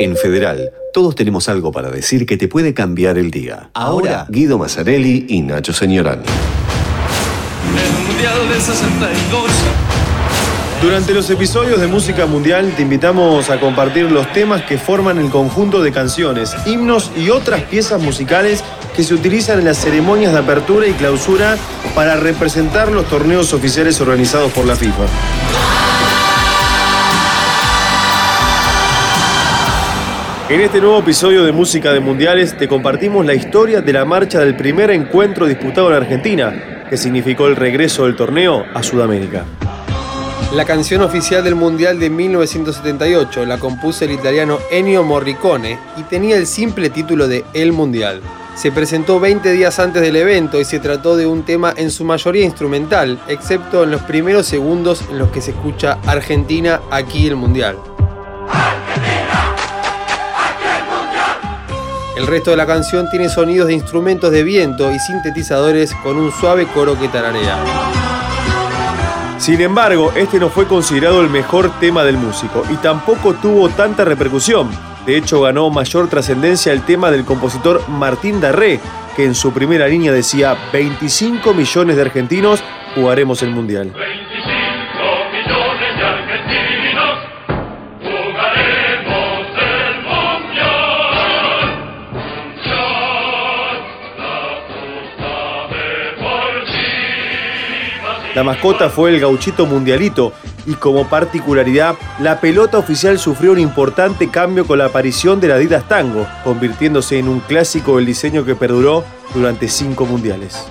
En Federal, todos tenemos algo para decir que te puede cambiar el día. Ahora, Guido Mazzarelli y Nacho Señorán. El Mundial de 62. Durante los episodios de Música Mundial te invitamos a compartir los temas que forman el conjunto de canciones, himnos y otras piezas musicales que se utilizan en las ceremonias de apertura y clausura para representar los torneos oficiales organizados por la FIFA. En este nuevo episodio de Música de Mundiales te compartimos la historia de la marcha del primer encuentro disputado en Argentina, que significó el regreso del torneo a Sudamérica. La canción oficial del Mundial de 1978 la compuso el italiano Ennio Morricone y tenía el simple título de El Mundial. Se presentó 20 días antes del evento y se trató de un tema en su mayoría instrumental, excepto en los primeros segundos en los que se escucha Argentina, aquí el Mundial. El resto de la canción tiene sonidos de instrumentos de viento y sintetizadores con un suave coro que tararea. Sin embargo, este no fue considerado el mejor tema del músico y tampoco tuvo tanta repercusión. De hecho, ganó mayor trascendencia el tema del compositor Martín Darré, que en su primera línea decía 25 millones de argentinos jugaremos el Mundial. La mascota fue el gauchito mundialito y como particularidad, la pelota oficial sufrió un importante cambio con la aparición del Adidas Tango, convirtiéndose en un clásico del diseño que perduró durante cinco mundiales.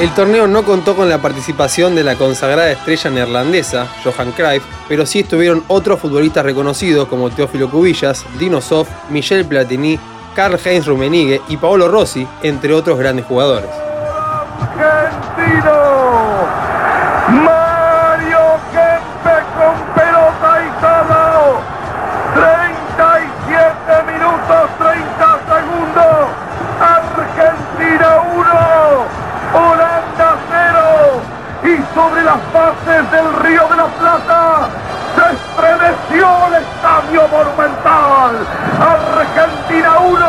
El torneo no contó con la participación de la consagrada estrella neerlandesa, Johan Cruyff, pero sí estuvieron otros futbolistas reconocidos como Teófilo Cubillas, Dino Sof, Michel Platini, Karl-Heinz Rummenigge y Paolo Rossi, entre otros grandes jugadores. Y sobre las bases del Río de la Plata se estremeció el estadio monumental. Argentina 1,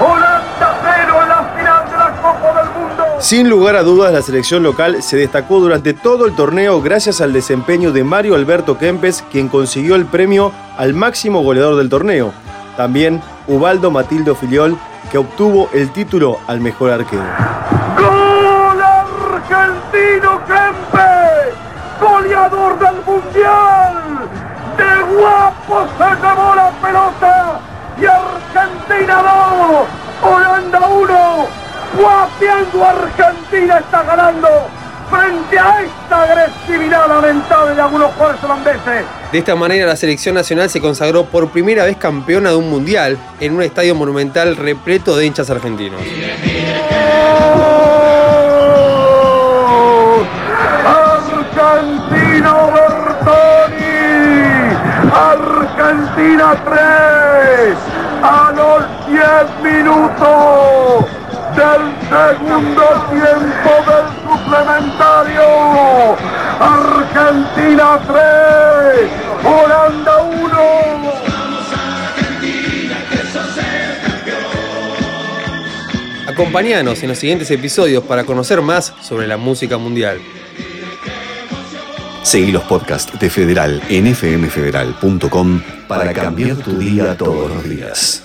Holanda 0 en la final de la Copa del Mundo. Sin lugar a dudas, la selección local se destacó durante todo el torneo gracias al desempeño de Mario Alberto Kempes, quien consiguió el premio al máximo goleador del torneo. También Ubaldo Matildo Filiol, que obtuvo el título al mejor arquero. ¡Gol argentino Kempe! ¡Goleador del Mundial! ¡De guapo se llevó la pelota! ¡Y Argentina 2! ¡Holanda 1! ¡Guapeando Argentina está ganando! Frente a esta agresividad lamentable de algunos jugadores holandeses. De esta manera la selección nacional se consagró por primera vez campeona de un mundial en un estadio monumental repleto de hinchas argentinos. Bertoni. Argentina 3. A los 10 minutos del segundo tiempo del suplementario. Argentina 3. Holanda 1. Acompáñanos en los siguientes episodios para conocer más sobre la música mundial. Seguí los podcasts de Federal en fmfederal.com para cambiar tu día todos los días.